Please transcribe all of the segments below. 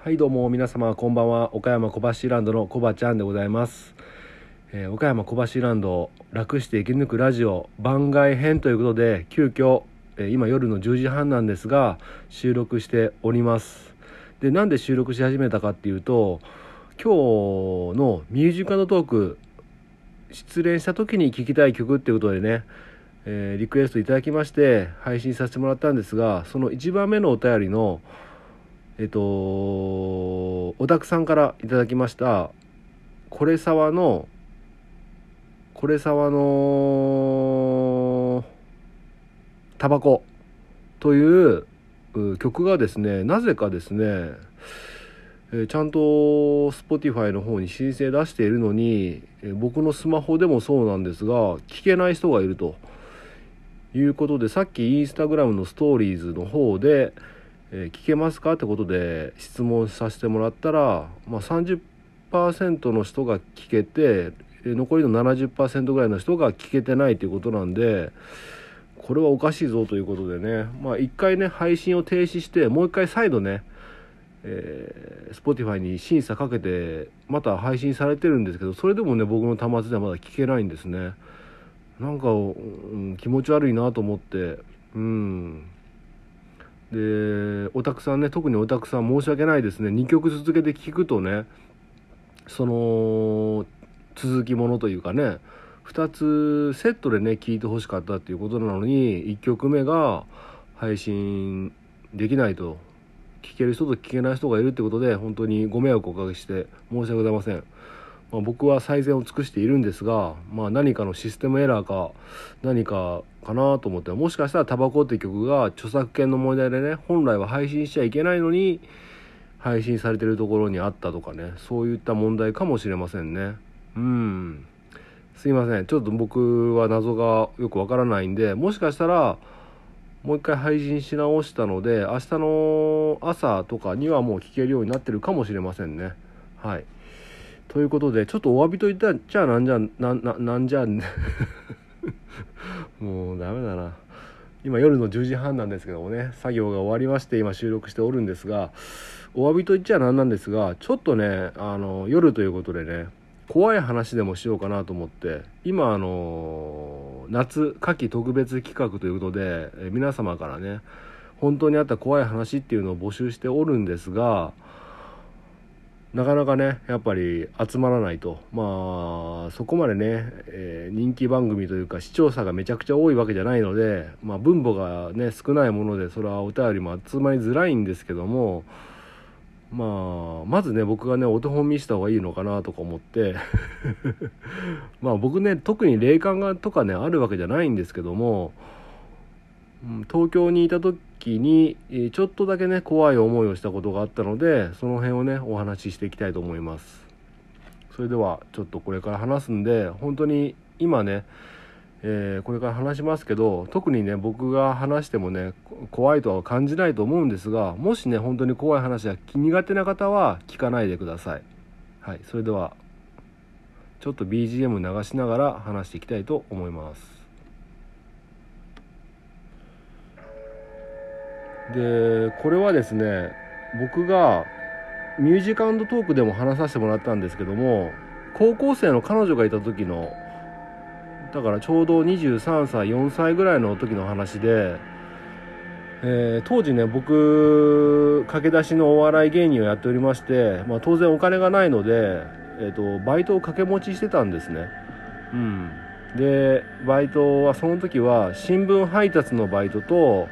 はいどうも皆様こんばんは。岡山小橋ランドのコバちゃんでございます、えー岡山小橋ランド楽して生き抜くラジオ番外編ということで急遽、えー今夜の10時半なんですが収録しております。でなんで収録し始めたかっていうと今日のミュージカルトーク失恋した時に聴きたい曲っていうことでねえーリクエストいただきまして配信させてもらったんですがその1番目のお便りのえっとオタクさんからいただきましたこれさわのこれさわのタバコという曲がですねなぜかですね、えちゃんと Spotify の方に申請出しているのに、え僕のスマホでもそうなんですが聞けない人がいるということでさっきインスタグラムのストーリーズの方で、えー聞けますか？ってことで質問させてもらったら、まあ、30%の人が聞けて残りの70%ぐらいの人が聞けてないということなんでこれはおかしいぞということでね。まあ一回ね配信を停止してもう一回再度ねえー、Spotify に審査かけてまた配信されてるんですけどそれでもね僕の端末ではまだ聞けないんですね。なんか、うん気持ち悪いなと思ってうん。でオタクさんね特にオタクさん申し訳ないですね。2曲続けて聴くとねその続きものというかね2つセットでね聴いてほしかったっていうことなのに1曲目が配信できないと。聞ける人と聞けない人がいるってことで本当にご迷惑をおかけして申し訳ございません、まあ、僕は最善を尽くしているんですが、まあ、何かのシステムエラーか何かかなと思ってもしかしたら「タバコ」って曲が著作権の問題でね本来は配信しちゃいけないのに配信されてるところにあったとかねそういった問題かもしれませんね。うん。すいません。ちょっと僕は謎がよくわからないんでもしかしたらもう一回配信し直したので明日の朝とかにはもう聞けるようになってるかもしれませんね。はい。ということでちょっとお詫びといったらじゃあなんじゃなななんじゃ もうダメだな。今夜の10時半なんですけどもね作業が終わりまして今収録しておるんですがお詫びと言っちゃなんなんですがちょっとねあの夜ということでね怖い話でもしようかなと思って今あの夏夏季特別企画ということで皆様からね本当にあった怖い話っていうのを募集しておるんですがなかなかねやっぱり集まらないと。まあそこまでね、えー人気番組というか視聴者がめちゃくちゃ多いわけじゃないので、まあ、分母がね少ないものでそれはお便りも集まりづらいんですけどもまあまずね僕がねお手本見した方がいいのかなとか思って。まあ僕ね特に霊感がとかねあるわけじゃないんですけども、東京にいた時にちょっとだけね怖い思いをしたことがあったのでその辺をねお話ししていきたいと思います。それではちょっとこれから話すんで本当に今ねえーこれから話しますけど特にね僕が話してもね怖いとは感じないと思うんですがもしね本当に怖い話が苦手な方は聞かないでください。はいそれではちょっと BGM 流しながら話していきたいと思います。でこれはですね僕がミュージカルトークでも話させてもらったんですけども高校生の彼女がいた時のだからちょうど23歳4歳ぐらいの時の話で、えー当時ね僕駆け出しのお笑い芸人をやっておりまして、まあ、当然お金がないので、えー、とバイトを掛け持ちしてたんですね。うん。でバイトはその時は新聞配達のバイトと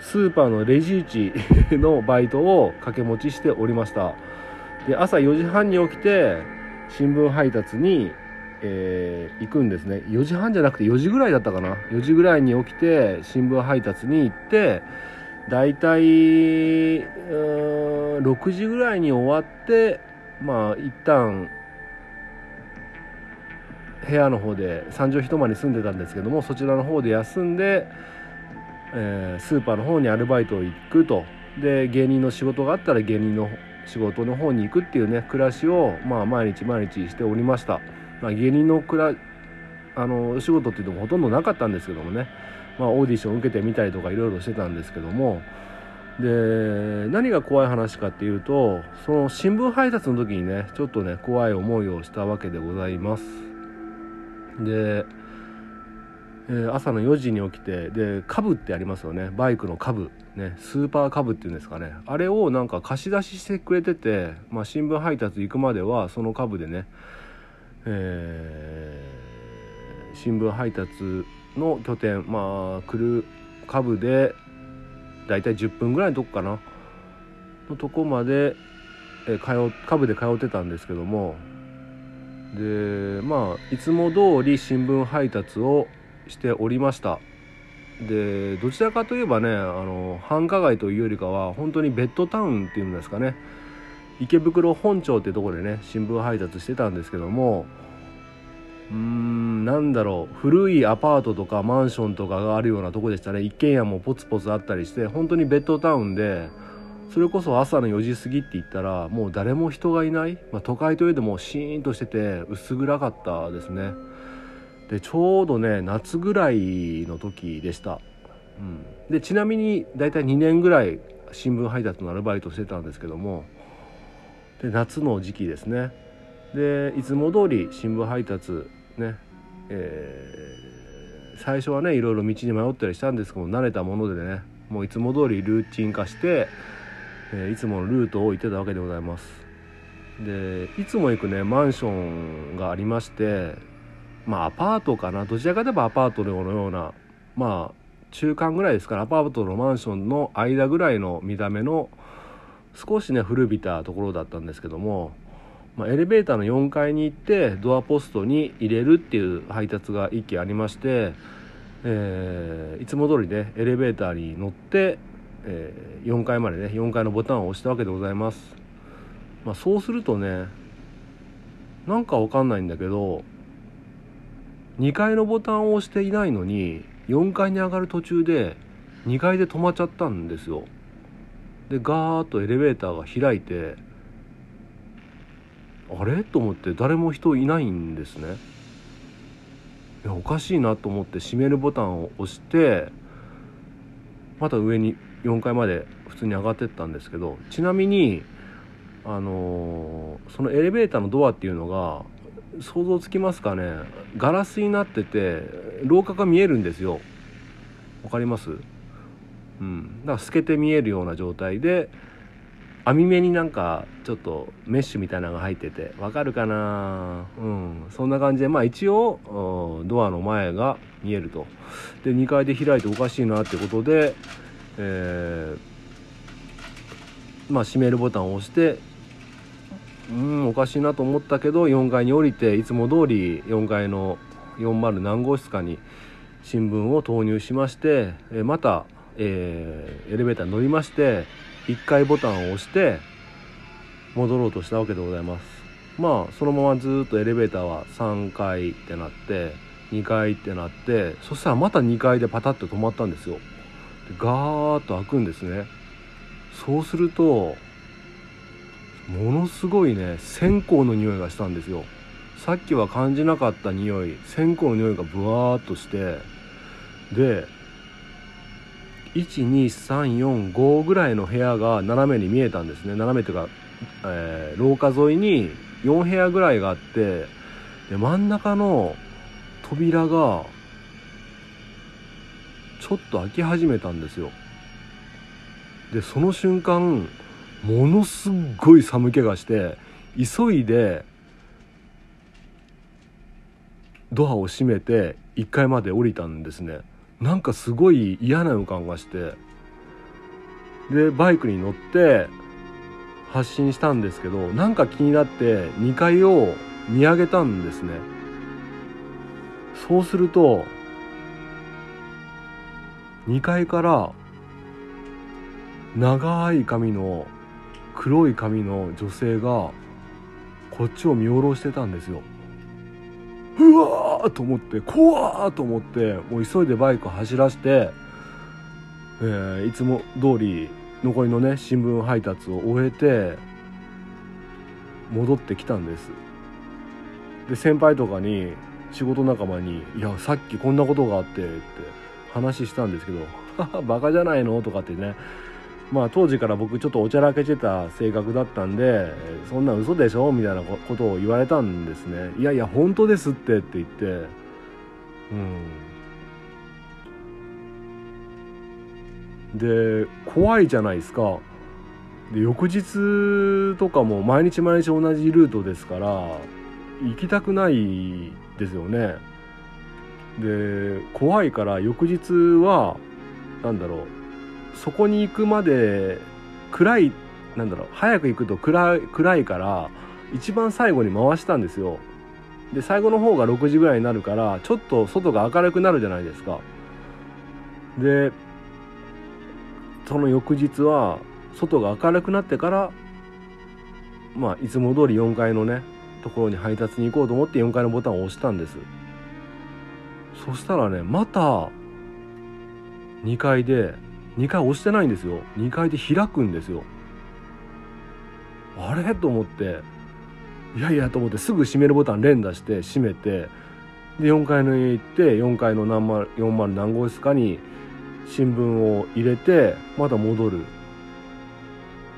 スーパーのレジ打ちのバイトを掛け持ちしておりました。で朝4時半に起きて新聞配達にえー行くんですね。4時半じゃなくて4時ぐらいだったかな。4時ぐらいに起きて新聞配達に行ってだいたい6時ぐらいに終わってまあ一旦部屋の方で三畳一間に住んでたんですけどもそちらの方で休んで、えースーパーの方にアルバイトを行くと。で芸人の仕事があったら芸人の仕事の方に行くっていうね暮らしを、まあ、毎日毎日しておりました、まあ、芸人のくらあのお仕事っていうのもほとんどなかったんですけどもね、まあ、オーディション受けてみたりとかいろいろしてたんですけども。で何が怖い話かっていうとその新聞配達の時にねちょっとね怖い思いをしたわけでございます。で、えー、朝の4時に起きてでカブってありますよね。バイクのカブ。ねスーパーカブっていうんですかね。あれをなんか貸し出ししてくれてて、まあ、新聞配達行くまではそのカブでね、えー、新聞配達の拠点まあ来るカブで大体10分ぐらいのとこかな。のとこまで、え通カブで通ってたんですけども。でまあいつも通り新聞配達をしておりました。でどちらかといえばねあの繁華街というよりかは本当にベッドタウンっていうんですかね。池袋本町っていうとこでね新聞配達してたんですけどもうーんなんだろう古いアパートとかマンションとかがあるようなとこでしたね。一軒家もポツポツあったりして本当にベッドタウンでそれこそ朝の4時過ぎって言ったらもう誰も人がいない、まあ、都会といえどもシーンとしてて薄暗かったですね。でちょうどね夏ぐらいの時でした、うん、でちなみに大体2年ぐらい新聞配達のアルバイトしてたんですけどもで夏の時期ですね。でいつも通り新聞配達ねえー、最初はねいろいろ道に迷ったりしたんですけども慣れたものでねもういつも通りルーチン化して、えー、いつものルートを行ってたわけでございます。でいつも行くねマンションがありましてまあアパートかな。どちらかといえばアパートのようなまあ中間ぐらいですからアパートのマンションの間ぐらいの見た目の少しね古びたところだったんですけどもまあ、エレベーターの4階に行ってドアポストに入れるっていう配達が1機ありまして、えー、いつも通りねエレベーターに乗って、えー、4階までね4階のボタンを押したわけでございます、まあ、そうするとねなんかわかんないんだけど2階のボタンを押していないのに4階に上がる途中で2階で止まっちゃったんですよ。でガーッとエレベーターが開いてあれ？と思って誰も人いないんですね。いやおかしいなと思って閉めるボタンを押してまた上に4階まで普通に上がってったんですけどちなみにあのー、そのエレベーターのドアっていうのが想像つきますかね。ガラスになってて廊下が見えるんですよ。わかります？うん。だから透けて見えるような状態で網目になんかちょっとメッシュみたいなのが入っててわかるかな？うん。そんな感じでまあ一応ドアの前が見えると。で2階で開いておかしいなってことで、えー、まあ閉めるボタンを押してうんおかしいなと思ったけど4階に降りていつも通り4階の40何号室かに新聞を投入しましてまた、えー、エレベーターに乗りまして1回ボタンを押して戻ろうとしたわけでございます。まあそのままずっとエレベーターは3階ってなって2階ってなってそしたらまた2階でパタッと止まったんですよ。でガーッと開くんですね。そうするとものすごいね線香の匂いがしたんですよ。さっきは感じなかった匂い線香の匂いがブワーッとしてで12345ぐらいの部屋が斜めに見えたんですね。斜めというか、えー、廊下沿いに4部屋ぐらいがあってで真ん中の扉がちょっと開き始めたんですよ。でその瞬間ものすごい寒気がして急いでドアを閉めて1階まで降りたんですね。なんかすごい嫌な予感がして。でバイクに乗って発進したんですけどなんか気になって2階を見上げたんですね。そうすると2階から長い髪の黒い髪の女性がこっちを見下ろしてたんですようわーと思って怖ーと思ってもう急いでバイク走らせて、えー、いつも通り残りのね新聞配達を終えて戻ってきたんですで先輩とかに仕事仲間に「いやさっきこんなことがあって」って話したんですけど「バカじゃないの?」とかってねまあ当時から僕ちょっとおちゃらけてた性格だったんでそんな嘘でしょみたいなことを言われたんですね。いやいや本当ですってって言って。うん。で怖いじゃないですか。で翌日とかも毎日毎日同じルートですから行きたくないですよね。で怖いから翌日は何だろう。そこに行くまで暗いなんだろう早く行くと暗い暗いから一番最後に回したんですよ。で最後の方が6時ぐらいになるからちょっと外が明るくなるじゃないですか。でその翌日は外が明るくなってからまあいつも通り4階のねところに配達に行こうと思って4階のボタンを押したんです。そしたらねまた2階で2階押してないんですよ。2階で開くんですよ。あれ？と思って。いやいやと思ってすぐ閉めるボタン連打して閉めてで4階の家行って4階の何丸40何号室かに新聞を入れてまた戻る。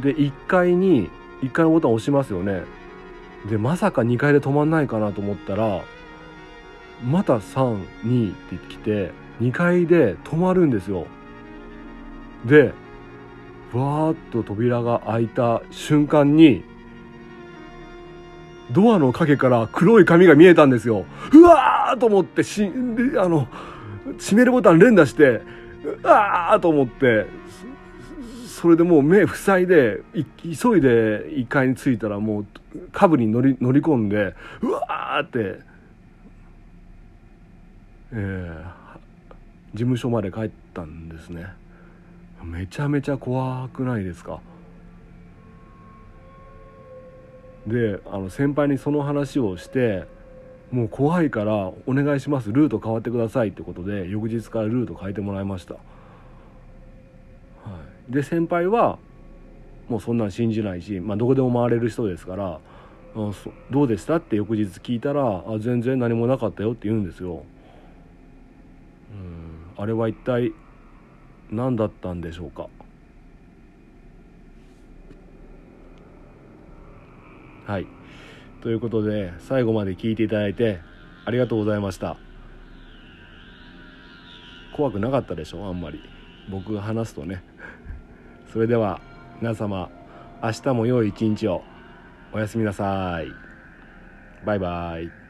で1階に1階のボタン押しますよね。でまさか2階で止まんないかなと思ったらまた32って来て2階で止まるんですよ。でわーっと扉が開いた瞬間にドアの陰から黒い髪が見えたんですようわーと思ってしあの閉めるボタン連打してうわーと思ってそれでもう目塞いで急いで1階に着いたらもうカブに乗り乗り込んでうわーってえー、事務所まで帰ったんですね。めちゃめちゃ怖くないですか？であの先輩にその話をしてもう怖いからお願いしますルート変わってくださいってことで翌日からルート変えてもらいました、はい、で先輩はもうそんなん信じないし、まあ、どこでも回れる人ですから「あどうでした?」って翌日聞いたら「あ全然何もなかったよ」って言うんですよ。うんあれは一体何だったんでしょうか？はい。ということで最後まで聞いていただいてありがとうございました。怖くなかったでしょあんまり。僕が話すとね。それでは皆様明日も良い一日を。おやすみなさい。バイバイ。